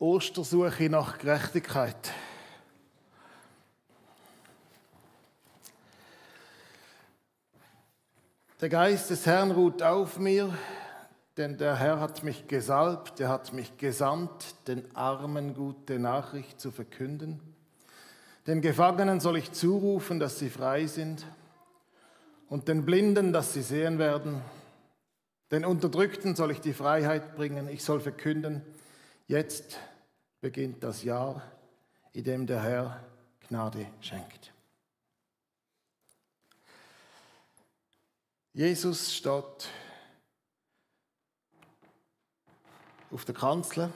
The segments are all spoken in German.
Ostersuche nach Gerechtigkeit. Der Geist des Herrn ruht auf mir, denn der Herr hat mich gesalbt, er hat mich gesandt, den Armen gute Nachricht zu verkünden. Den Gefangenen soll ich zurufen, dass sie frei sind, und den Blinden, dass sie sehen werden. Den Unterdrückten soll ich die Freiheit bringen, ich soll verkünden, jetzt beginnt das Jahr, in dem der Herr Gnade schenkt. Jesus steht auf der Kanzel.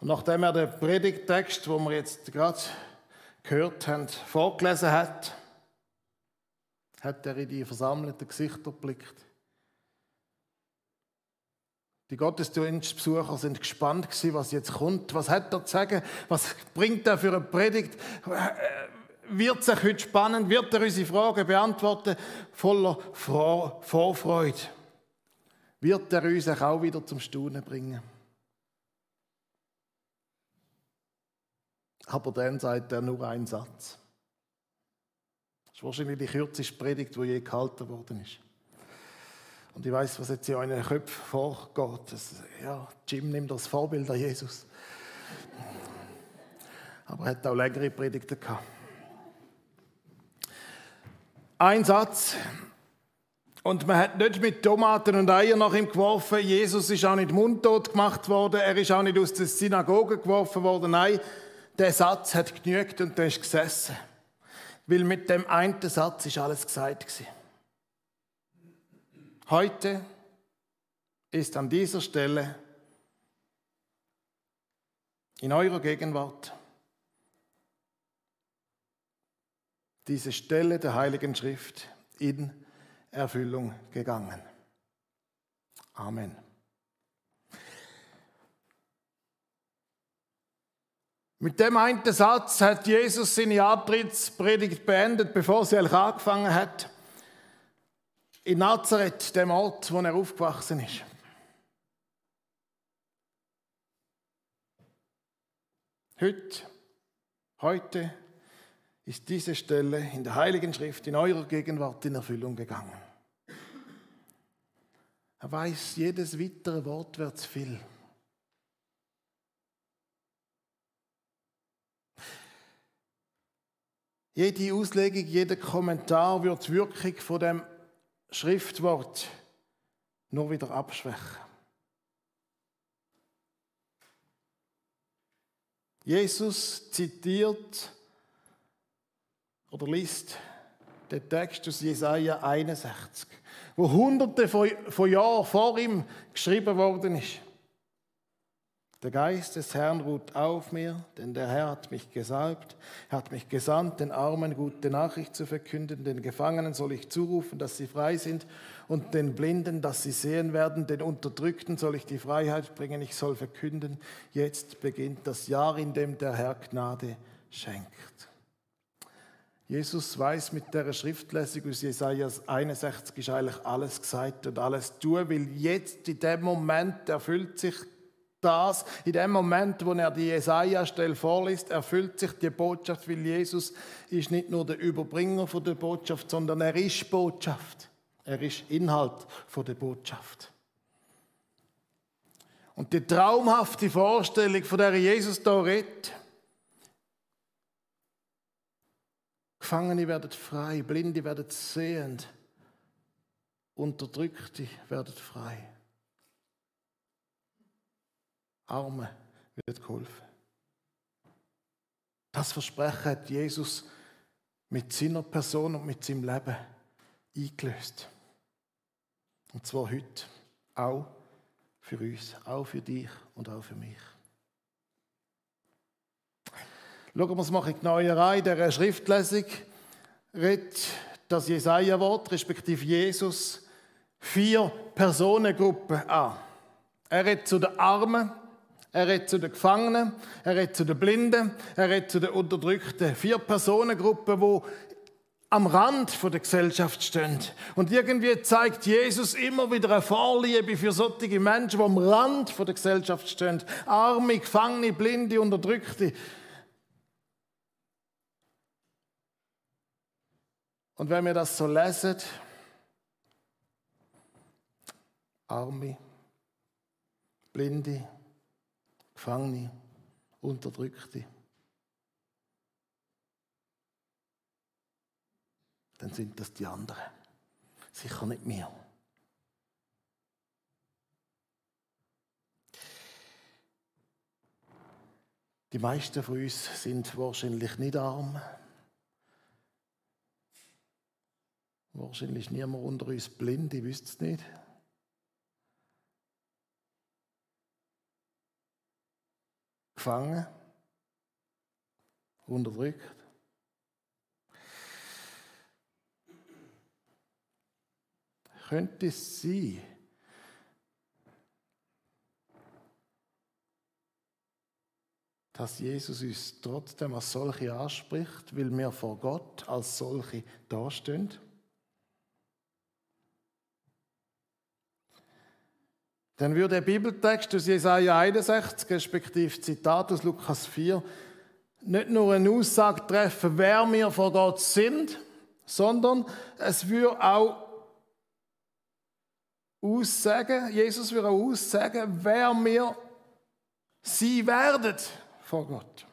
Und nachdem er den Predigttext, wo wir jetzt gerade gehört haben, vorgelesen hat, hat er in die versammelten Gesichter geblickt. Die Gottesdienstbesucher sind gespannt was jetzt kommt. Was hat er zu sagen? Was bringt er für eine Predigt? Wird sich heute spannend? Wird er unsere Fragen beantworten? Voller Vorfreude wird er uns auch wieder zum Staunen bringen. Aber dann sagt er nur einen Satz. Das ist wahrscheinlich die kürzeste Predigt, die je gehalten worden ist. Und ich weiß, was jetzt in euren Köpfen vorgeht. Das, ja, Jim nimmt das Vorbild an Jesus. Aber er hat auch längere Predigten gehabt. Ein Satz, und man hat nicht mit Tomaten und Eiern nach ihm geworfen. Jesus ist auch nicht mundtot gemacht worden. Er ist auch nicht aus der Synagoge geworfen worden. Nein, der Satz hat genügt und der ist gesessen. Weil mit dem einen Satz ist alles gesagt gewesen. Heute ist an dieser Stelle in eurer Gegenwart diese Stelle der Heiligen Schrift in Erfüllung gegangen. Amen. Mit dem einen Satz hat Jesus seine Antrittspredigt beendet, bevor sie angefangen hat. In Nazareth, dem Ort, wo er aufgewachsen ist. Heute, heute ist diese Stelle in der Heiligen Schrift in eurer Gegenwart in Erfüllung gegangen. Er weiß, jedes weitere Wort wird viel. Jede Auslegung, jeder Kommentar wird die Wirkung von dem Schriftwort nur wieder abschwächen. Jesus zitiert oder liest den Text aus Jesaja 61, wo hunderte von Jahren vor ihm geschrieben worden ist. Der Geist des Herrn ruht auf mir, denn der Herr hat mich gesalbt. Er hat mich gesandt, den Armen gute Nachricht zu verkünden. Den Gefangenen soll ich zurufen, dass sie frei sind, und den Blinden, dass sie sehen werden. Den Unterdrückten soll ich die Freiheit bringen. Ich soll verkünden, jetzt beginnt das Jahr, in dem der Herr Gnade schenkt. Jesus weiß mit der Schriftlesung aus Jesaja 61 ist eigentlich alles gesagt und alles tun, weil jetzt in dem Moment erfüllt sich das, in dem Moment, wo er die Jesaja-Stelle vorliest, erfüllt sich die Botschaft, weil Jesus ist nicht nur der Überbringer von der Botschaft, sondern er ist Botschaft. Er ist Inhalt von der Botschaft. Und die traumhafte Vorstellung, von der Jesus da redet, Gefangene werden frei, Blinde werden sehend, Unterdrückte werden frei. Arme wird geholfen. Das Versprechen hat Jesus mit seiner Person und mit seinem Leben eingelöst. Und zwar heute auch für uns, auch für dich und auch für mich. Schauen wir uns mal genauer an. In dieser Schriftlesung redet das Jesaja-Wort, respektive Jesus, vier Personengruppen an. Er redet zu den Armen, er redet zu den Gefangenen, er redet zu den Blinden, er redet zu den Unterdrückten. Vier Personengruppen, die am Rand der Gesellschaft stehen. Und irgendwie zeigt Jesus immer wieder eine Vorliebe für solche Menschen, die am Rand der Gesellschaft stehen. Arme, Gefangene, Blinde, Unterdrückte. Und wenn wir das so lesen, Arme, Blinde, Gefangene, Unterdrückte, dann sind das die anderen. Sicher nicht mir. Die meisten von uns sind wahrscheinlich nicht arm. Wahrscheinlich niemand unter uns blind, ich wüsste es nicht. Gefangen, unterdrückt. Könnte es sein, dass Jesus uns trotzdem als solche anspricht, weil wir vor Gott als solche dastehen? Dann würde der Bibeltext aus Jesaja 61, respektive Zitat aus Lukas 4, nicht nur eine Aussage treffen, wer wir vor Gott sind, sondern es würde auch aussagen, Jesus würde auch aussagen, wer wir sie werden vor Gott.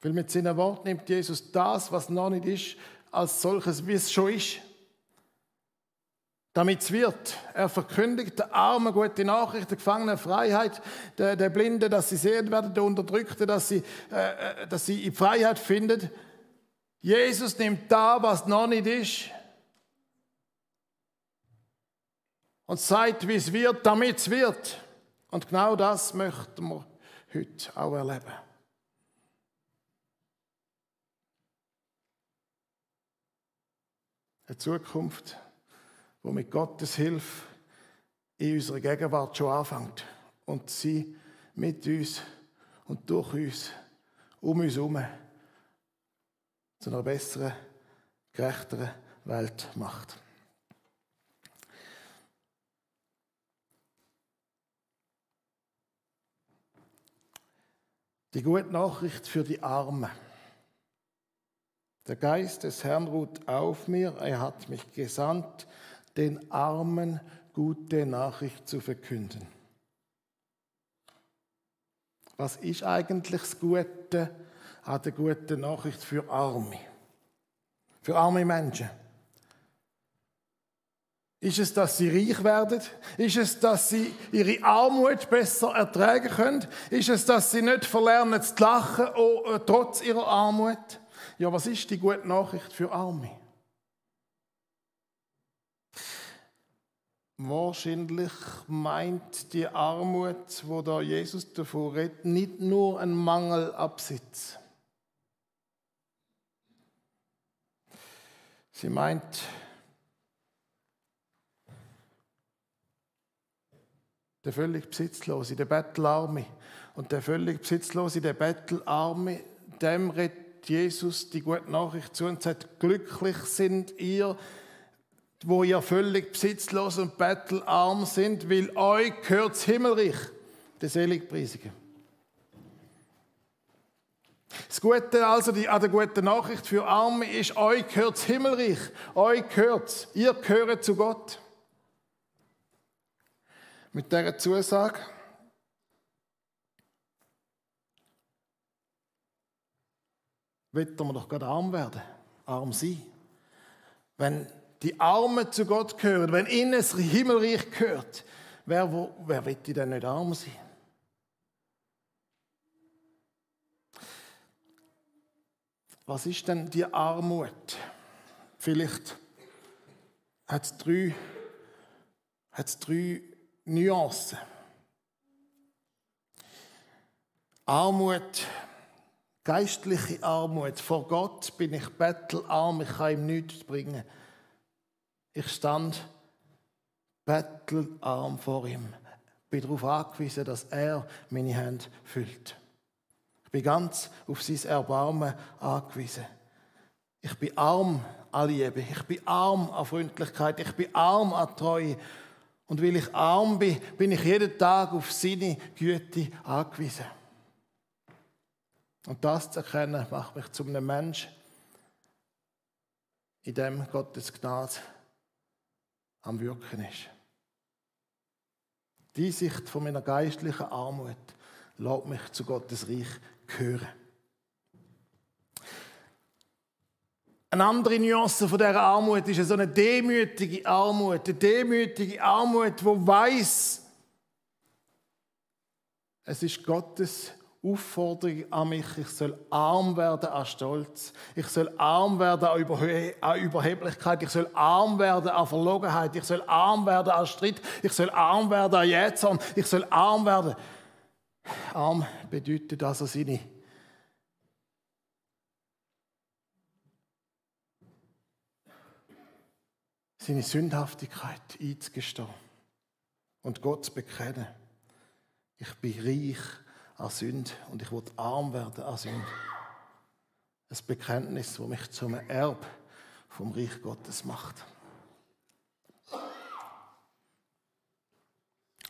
Weil mit seinem Wort nimmt Jesus das, was noch nicht ist, als solches, wie es schon ist damit es wird. Er verkündigt der Armen gute Nachricht, der Gefangenen Freiheit, der, der Blinde, dass sie sehen werden, der Unterdrückte, dass sie, äh, äh dass sie in Freiheit finden. Jesus nimmt da, was noch nicht ist, und sagt, wie es wird, damit es wird. Und genau das möchten wir heute auch erleben. Eine Zukunft, wo mit Gottes Hilfe in unserer Gegenwart schon anfängt und sie mit uns und durch uns, um uns herum, zu einer besseren, gerechteren Welt macht. Die gute Nachricht für die Armen. Der Geist des Herrn ruht auf mir, er hat mich gesandt, den Armen gute Nachricht zu verkünden. Was ist eigentlich das Gute an der guten Nachricht für Arme? Für arme Menschen? Ist es, dass sie reich werden? Ist es, dass sie ihre Armut besser ertragen können? Ist es, dass sie nicht verlernen zu lachen, oh, trotz ihrer Armut? Ja, was ist die gute Nachricht für Arme? Wahrscheinlich meint die Armut, wo da Jesus davor redet, nicht nur ein Mangel an Besitz. Sie meint der völlig Besitzlose, der Bettelarme. Und der völlig Besitzlose, der Bettelarme, dem redet Jesus die gute Nachricht zu und sagt, glücklich sind ihr, wo ihr völlig besitzlos und bettelarm sind, weil euch gehört das Himmelreich, der Seligpreisige. Das Gute also die, an der Nachricht für Arme ist, euch gehört das Himmelreich, euch gehört ihr gehört zu Gott. Mit dieser Zusage wird man doch gerade arm werden, arm sein. Wenn die Armen zu Gott gehören, wenn ihnen das Himmelreich gehört, wer, wo, wer wird denn nicht arm sein? Was ist denn die Armut? Vielleicht hat es drei, hat's drei Nuancen. Armut, geistliche Armut. Vor Gott bin ich bettelarm, ich kann ihm nichts bringen. Ich stand bettelarm vor ihm. Bin darauf angewiesen, dass er meine Hände füllt. Ich bin ganz auf sein Erbarmen angewiesen. Ich bin arm an Liebe. Ich bin arm an Freundlichkeit. Ich bin arm an Treue. Und weil ich arm bin, bin ich jeden Tag auf seine Güte angewiesen. Und das zu erkennen, macht mich zu einem Menschen, in dem Gottes Gnade am Wirken ist. Die Sicht von meiner geistlichen Armut lässt mich zu Gottes Reich gehören. Eine andere Nuance von dieser Armut ist eine demütige Armut. Eine demütige Armut, wo weiß, es ist Gottes Aufforderung an mich, ich soll arm werden an Stolz, ich soll arm werden an, Überheblichkeit, ich soll arm werden an Verlogenheit, ich soll arm werden an Streit, ich soll arm werden an Jähzorn, ich soll arm werden. Arm bedeutet also seine seine Sündhaftigkeit einzugestehen und Gott zu bekennen. Ich bin reich an Sünde und ich will arm werden an Sünde. Ein Bekenntnis, das mich zum Erb vom Reich Gottes macht.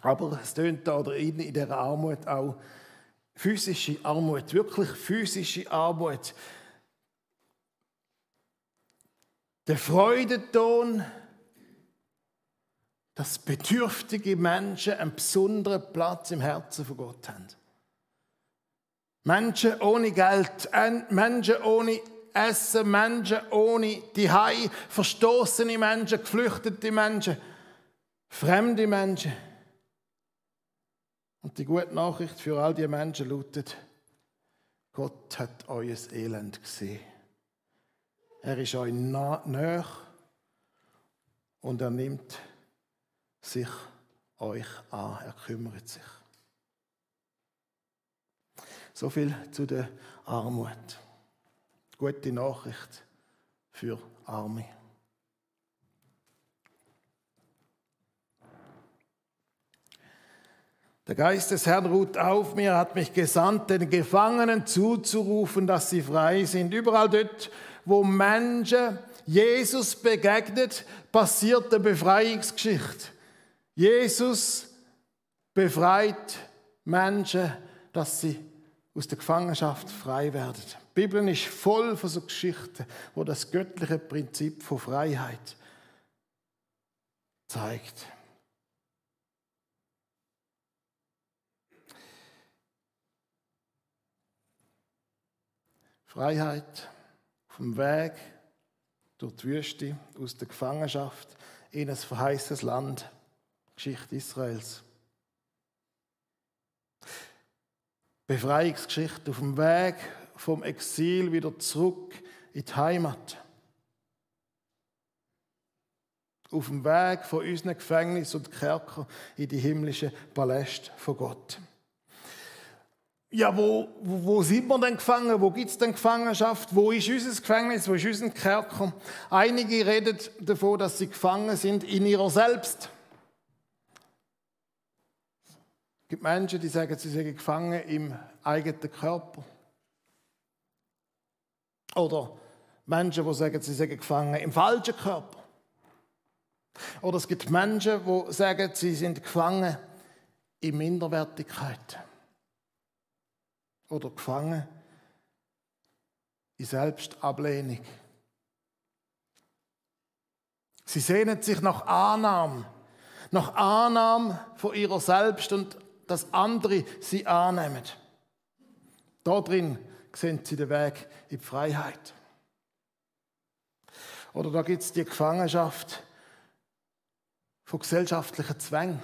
Aber es tönt da oder in, in dieser Armut auch physische Armut, wirklich physische Armut. Der Freudenton, dass bedürftige Menschen einen besonderen Platz im Herzen von Gott haben. Menschen ohne Geld, Menschen ohne Essen, Menschen ohne die Hai, verstoßene Menschen, geflüchtete Menschen, fremde Menschen. Und die gute Nachricht für all diese Menschen lautet, Gott hat euer Elend gesehen. Er ist euch näher und er nimmt sich euch an, er kümmert sich. So viel zu der Armut. Gute Nachricht für Arme. Der Geist des Herrn ruht auf mir, hat mich gesandt, den Gefangenen zuzurufen, dass sie frei sind. Überall dort, wo Menschen Jesus begegnet, passiert eine Befreiungsgeschichte. Jesus befreit Menschen, dass sie aus der Gefangenschaft frei werden. Die Bibel ist voll von so Geschichten, wo das göttliche Prinzip von Freiheit zeigt. Freiheit dem Weg durch die Wüste, aus der Gefangenschaft in ein verheißtes Land, Geschichte Israels. Befreiungsgeschichte auf dem Weg vom Exil wieder zurück in die Heimat. Auf dem Weg von unseren Gefängnis und Kerker in die himmlische Paläste von Gott. Ja, wo, wo, wo sind wir denn gefangen? Wo gibt es denn Gefangenschaft? Wo ist unser Gefängnis? Wo ist unser Kerker? Einige reden davon, dass sie gefangen sind in ihrer Selbst. Es gibt Menschen, die sagen, sie sind gefangen im eigenen Körper. Oder Menschen, die sagen, sie sind gefangen im falschen Körper. Oder es gibt Menschen, die sagen, sie sind gefangen in Minderwertigkeit. Oder gefangen in Selbstablehnung. Sie sehnen sich nach Annahme, nach Annahme von ihrer selbst und dass andere sie annehmen. Da drin sehen sie den Weg in die Freiheit. Oder da gibt es die Gefangenschaft von gesellschaftlichen Zwängen.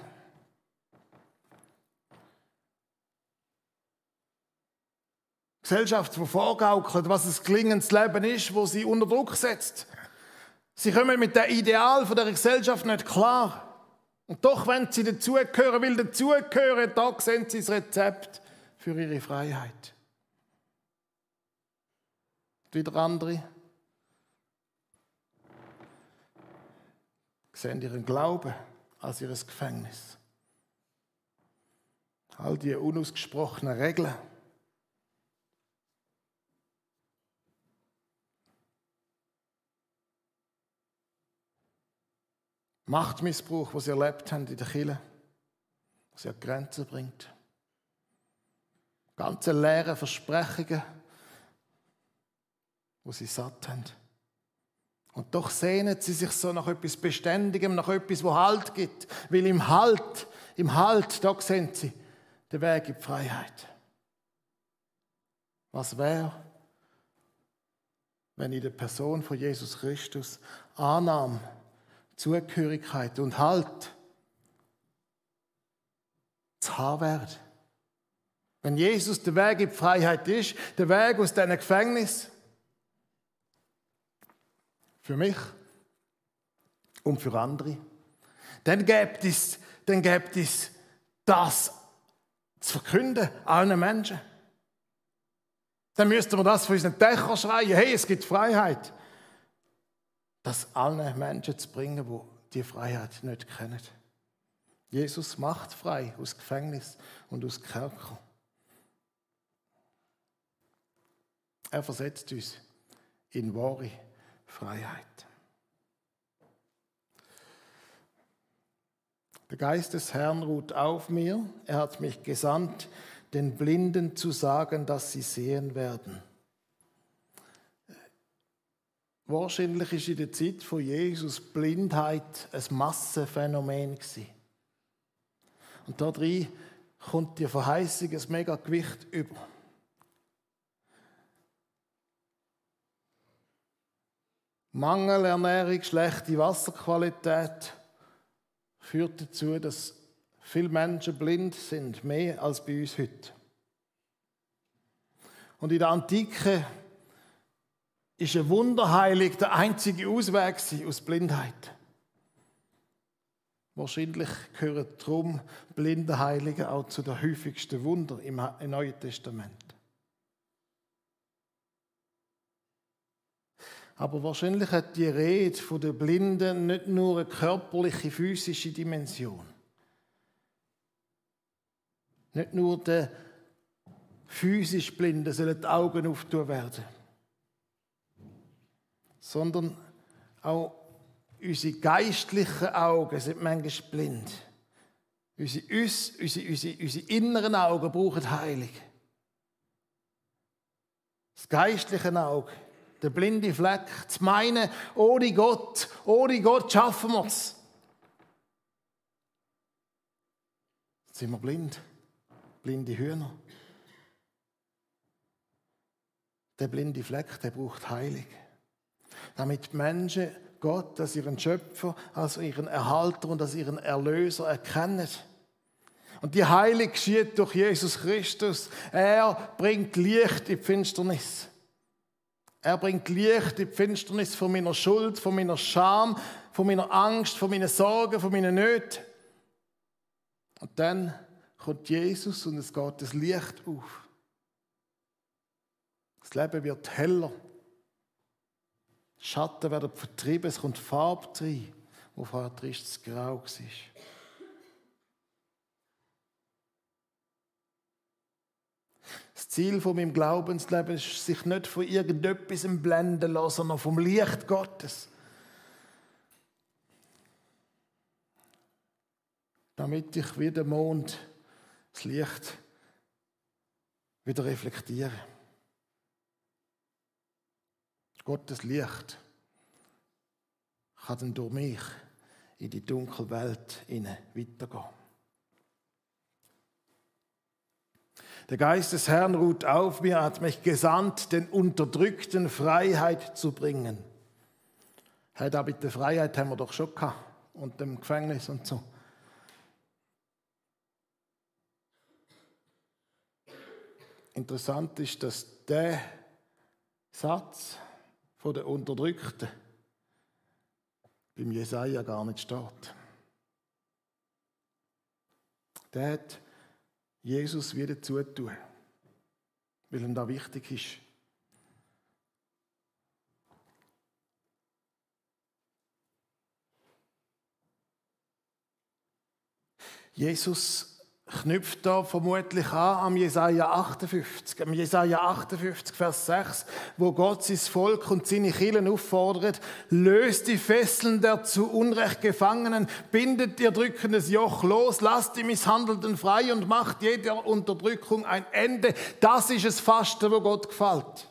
Gesellschaft, die vorgaukelt, was ein gelingendes Leben ist, wo sie unter Druck setzt. Sie kommen mit dem Ideal von der Gesellschaft nicht klar. Und doch, wenn sie dazugehören, will dazugehören, da sehen sie das Rezept für ihre Freiheit. Wieder andere sehen ihren Glauben als ihr Gefängnis. All die unausgesprochenen Regeln. Machtmissbrauch, was sie erlebt haben in der Kirche, was sie an Grenzen bringt. Ganze leere Versprechungen, wo sie satt haben. Und doch sehnen sie sich so nach etwas Beständigem, nach etwas, wo Halt gibt. Weil im Halt, im Halt, da sehen sie den Weg in die Freiheit. Was wäre, wenn in der Person von Jesus Christus Annahme, Zugehörigkeit und Halt zu haben wäre? Wenn Jesus der Weg in die Freiheit ist, der Weg aus diesem Gefängnis, für mich und für andere. Dann gibt es, dann gibt es das zu verkünden allen Menschen. Dann müssten wir das von unseren Dächern schreien, hey, es gibt Freiheit. Das allen Menschen zu bringen, die die Freiheit nicht kennen. Jesus macht frei aus Gefängnis und aus Kerker. Er versetzt uns in wahre Freiheit. Der Geist des Herrn ruht auf mir. Er hat mich gesandt, den Blinden zu sagen, dass sie sehen werden. Wahrscheinlich ist in der Zeit von Jesus Blindheit ein Massenphänomen. Und da drin kommt die Verheißung ein mega Gewicht über. Mangelernährung, schlechte Wasserqualität führt dazu, dass viele Menschen blind sind, mehr als bei uns heute. Und in der Antike ist ein Wunderheilig der einzige Ausweg aus Blindheit. Wahrscheinlich gehören darum Blindenheilige auch zu den häufigsten Wunder im Neuen Testament. Aber wahrscheinlich hat die Rede von den Blinden nicht nur eine körperliche, physische Dimension. Nicht nur der physisch Blinden sollen die Augen auftun werden, sondern auch unsere geistlichen Augen sind manchmal blind. Unsere, unsere, unsere, unsere inneren Augen brauchen Heilig. Das geistliche Auge der blinde Fleck, zu meinen, ohne Gott, ohne Gott schaffen wir es. Sind wir blind, blinde Hühner. Der blinde Fleck, der braucht Heilig. Damit Menschen Gott als ihren Schöpfer, als ihren Erhalter und als ihren Erlöser erkennen. Und die Heilung geschieht durch Jesus Christus. Er bringt Licht in die Finsternis. Er bringt Licht in die Finsternis von meiner Schuld, von meiner Scham, von meiner Angst, von meinen Sorgen, von meinen Nöten. Und dann kommt Jesus und es geht das Licht auf. Das Leben wird heller. Schatten werden vertrieben, es kommt Farbe rein, wo vorher tristes Grau war. Das Ziel von meinem Glaubensleben ist, sich nicht von irgendetwas blenden lassen, sondern vom Licht Gottes. Damit ich wie der Mond das Licht wieder reflektiere. Gottes Licht kann dann durch mich in die dunkle Welt weitergehen. Der Geist des Herrn ruht auf mir, hat mich gesandt, den Unterdrückten Freiheit zu bringen. Hey, da bitte Freiheit haben wir doch schon gehabt. Und dem Gefängnis und so. Interessant ist, dass der Satz von der Unterdrückten beim Jesaja gar nicht steht. Der hat Jesus wieder zutun, weil ihm da wichtig ist. Jesus knüpft da vermutlich an am Jesaja 58, am Jesaja 58, Vers 6, wo Gott sein Volk und seine Kielen auffordert, löst die Fesseln der zu Unrecht Gefangenen, bindet ihr drückendes Joch los, lasst die Misshandelten frei und macht jeder Unterdrückung ein Ende. Das ist es Fasten, wo Gott gefällt.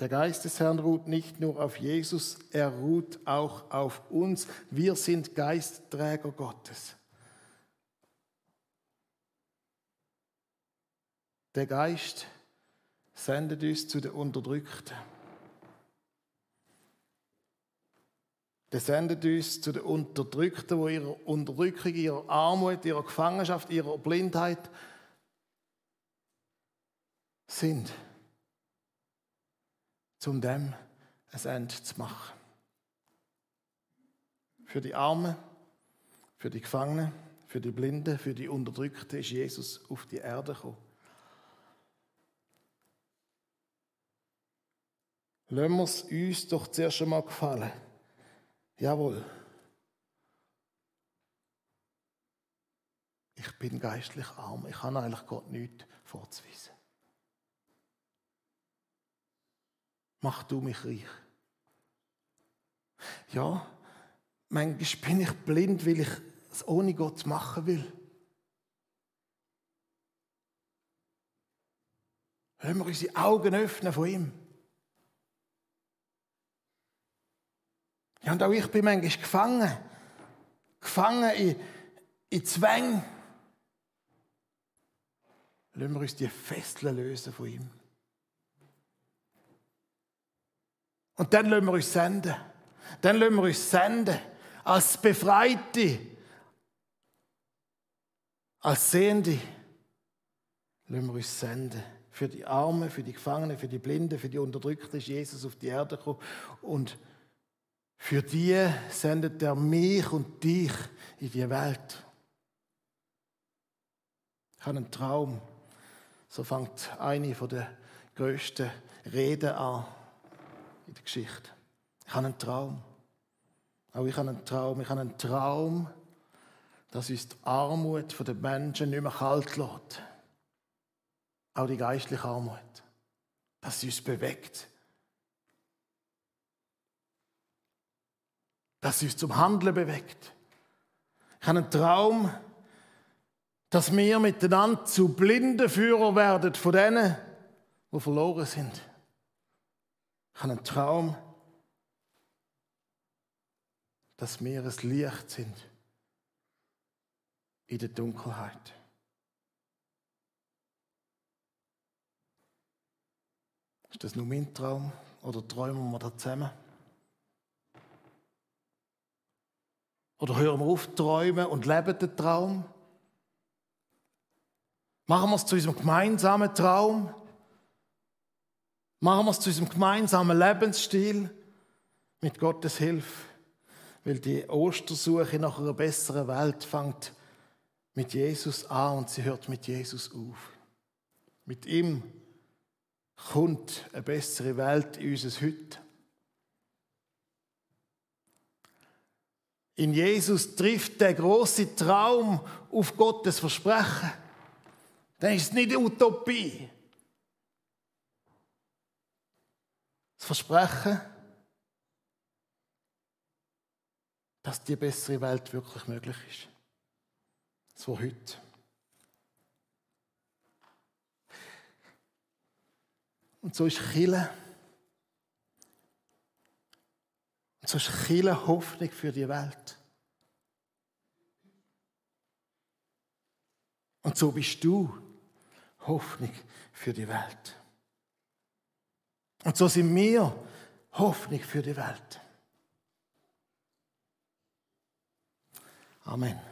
Der Geist des Herrn ruht nicht nur auf Jesus, er ruht auch auf uns. Wir sind Geistträger Gottes. Der Geist sendet uns zu den Unterdrückten. Der sendet uns zu den Unterdrückten, die ihrer Unterdrückung, ihrer Armut, ihrer Gefangenschaft, ihrer Blindheit sind um dem ein Ende zu machen. Für die Armen, für die Gefangenen, für die Blinden, für die Unterdrückten ist Jesus auf die Erde gekommen. Lassen wir es uns doch zuerst einmal gefallen. Jawohl. Ich bin geistlich arm. Ich habe eigentlich Gott nichts vorzuweisen. Mach du mich reich. Ja, manchmal bin ich blind, weil ich es ohne Gott machen will. Hören wir unsere Augen öffnen von ihm. Ja, und auch ich bin manchmal gefangen. Gefangen in, in Zwängen. Lassen wir uns die Fesseln lösen von ihm. Und dann lassen wir uns senden. Dann lassen wir uns senden. Als Befreite. Als Sehende. Lassen wir uns senden. Für die Armen, für die Gefangenen, für die Blinden, für die Unterdrückten ist Jesus auf die Erde gekommen. Und für die sendet er mich und dich in die Welt. Ich habe einen Traum. So fängt eine der größten Reden an in der Geschichte. Ich habe einen Traum. Auch ich habe einen Traum. Ich habe einen Traum, dass uns die Armut der Menschen nicht mehr kalt lässt. Auch die geistliche Armut. Dass sie uns bewegt. Dass sie uns zum Handeln bewegt. Ich habe einen Traum, dass wir miteinander zu blinden Führer werden von denen, die verloren sind. Habe einen Traum, dass wir ein Licht sind in der Dunkelheit. Ist das nur mein Traum oder träumen wir da zusammen? Oder hören wir auf träumen und leben den Traum? Machen wir es zu unserem gemeinsamen Traum? Machen wir es zu unserem gemeinsamen Lebensstil mit Gottes Hilfe. Weil die Ostersuche nach einer besseren Welt fängt mit Jesus an und sie hört mit Jesus auf. Mit ihm kommt eine bessere Welt in unser Heute. In Jesus trifft der große Traum auf Gottes Versprechen. Dann ist es nicht Utopie. Das Versprechen, dass die bessere Welt wirklich möglich ist. So heute. Und so ist Chile. Und so ist Chile Hoffnung für die Welt. Und so bist du Hoffnung für die Welt. Und so sind wir Hoffnung für die Welt. Amen.